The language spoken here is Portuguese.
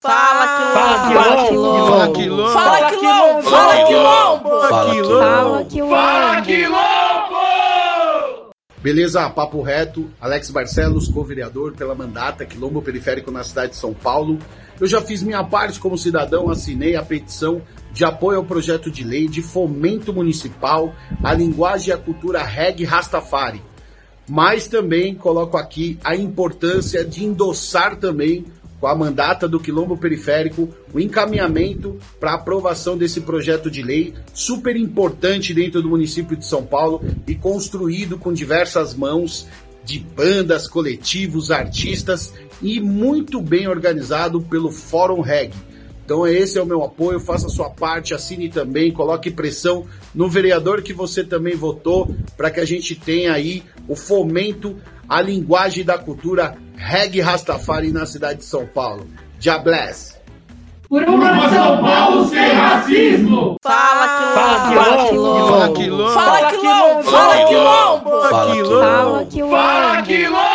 Fala quilombo! Fala quilombo! Fala quilombo! Fala quilombo! Fala quilombo! Fala quilombo! Beleza, papo reto. Alex Barcelos, co-vereador pela mandata Quilombo Periférico na cidade de São Paulo. Eu já fiz minha parte como cidadão, assinei a petição de apoio ao projeto de lei de fomento municipal à linguagem e à cultura reggae Rastafari. Mas também coloco aqui a importância de endossar também com a mandata do Quilombo Periférico, o encaminhamento para aprovação desse projeto de lei, super importante dentro do município de São Paulo e construído com diversas mãos de bandas, coletivos, artistas e muito bem organizado pelo Fórum Reg. Então esse é o meu apoio, faça sua parte, assine também, coloque pressão no vereador que você também votou para que a gente tenha aí o fomento à linguagem da cultura reggae Rastafari na cidade de São Paulo. Já bless! Por uma São Paulo sem racismo! Fala quilombo! Fala quilombo! Fala quilombo! Fala quilombo! Fala quilombo! Fala quilombo!